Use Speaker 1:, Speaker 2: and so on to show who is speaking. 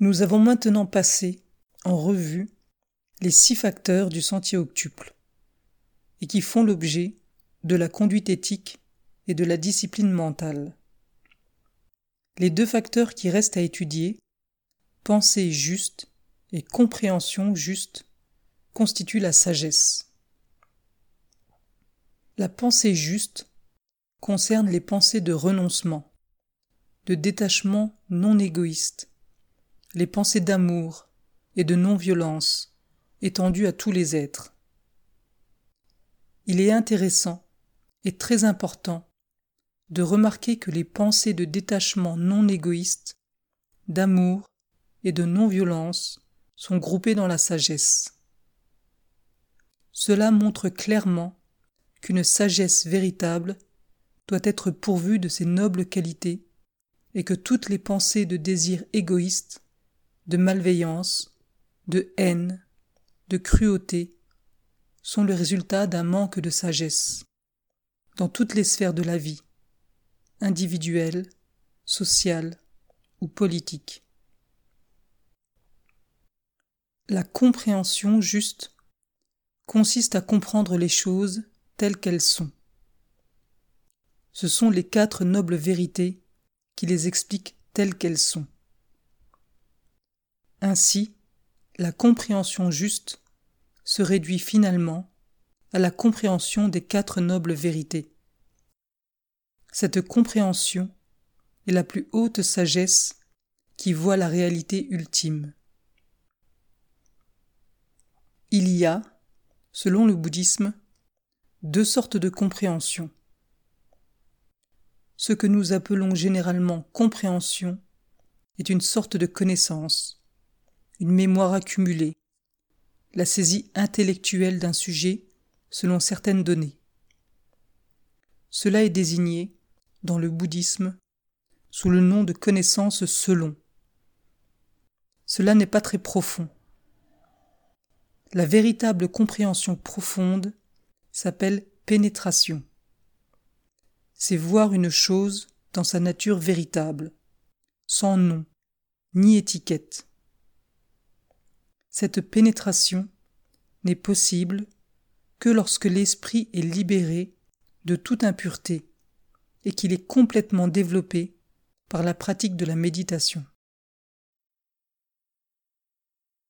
Speaker 1: Nous avons maintenant passé en revue les six facteurs du sentier octuple et qui font l'objet de la conduite éthique et de la discipline mentale. Les deux facteurs qui restent à étudier, pensée juste et compréhension juste, constituent la sagesse. La pensée juste concerne les pensées de renoncement, de détachement non égoïste, les pensées d'amour et de non-violence étendues à tous les êtres. Il est intéressant et très important de remarquer que les pensées de détachement non égoïste, d'amour et de non-violence sont groupées dans la sagesse. Cela montre clairement qu'une sagesse véritable doit être pourvue de ces nobles qualités et que toutes les pensées de désir égoïste, de malveillance, de haine, de cruauté sont le résultat d'un manque de sagesse dans toutes les sphères de la vie individuelle, sociale ou politique. La compréhension juste consiste à comprendre les choses telles qu'elles sont. Ce sont les quatre nobles vérités qui les expliquent telles qu'elles sont. Ainsi, la compréhension juste se réduit finalement à la compréhension des quatre nobles vérités. Cette compréhension est la plus haute sagesse qui voit la réalité ultime. Il y a, selon le bouddhisme, deux sortes de compréhension. Ce que nous appelons généralement compréhension est une sorte de connaissance, une mémoire accumulée, la saisie intellectuelle d'un sujet selon certaines données. Cela est désigné dans le bouddhisme sous le nom de connaissance selon. Cela n'est pas très profond. La véritable compréhension profonde s'appelle pénétration. C'est voir une chose dans sa nature véritable, sans nom, ni étiquette. Cette pénétration n'est possible que lorsque l'esprit est libéré de toute impureté et qu'il est complètement développé par la pratique de la méditation.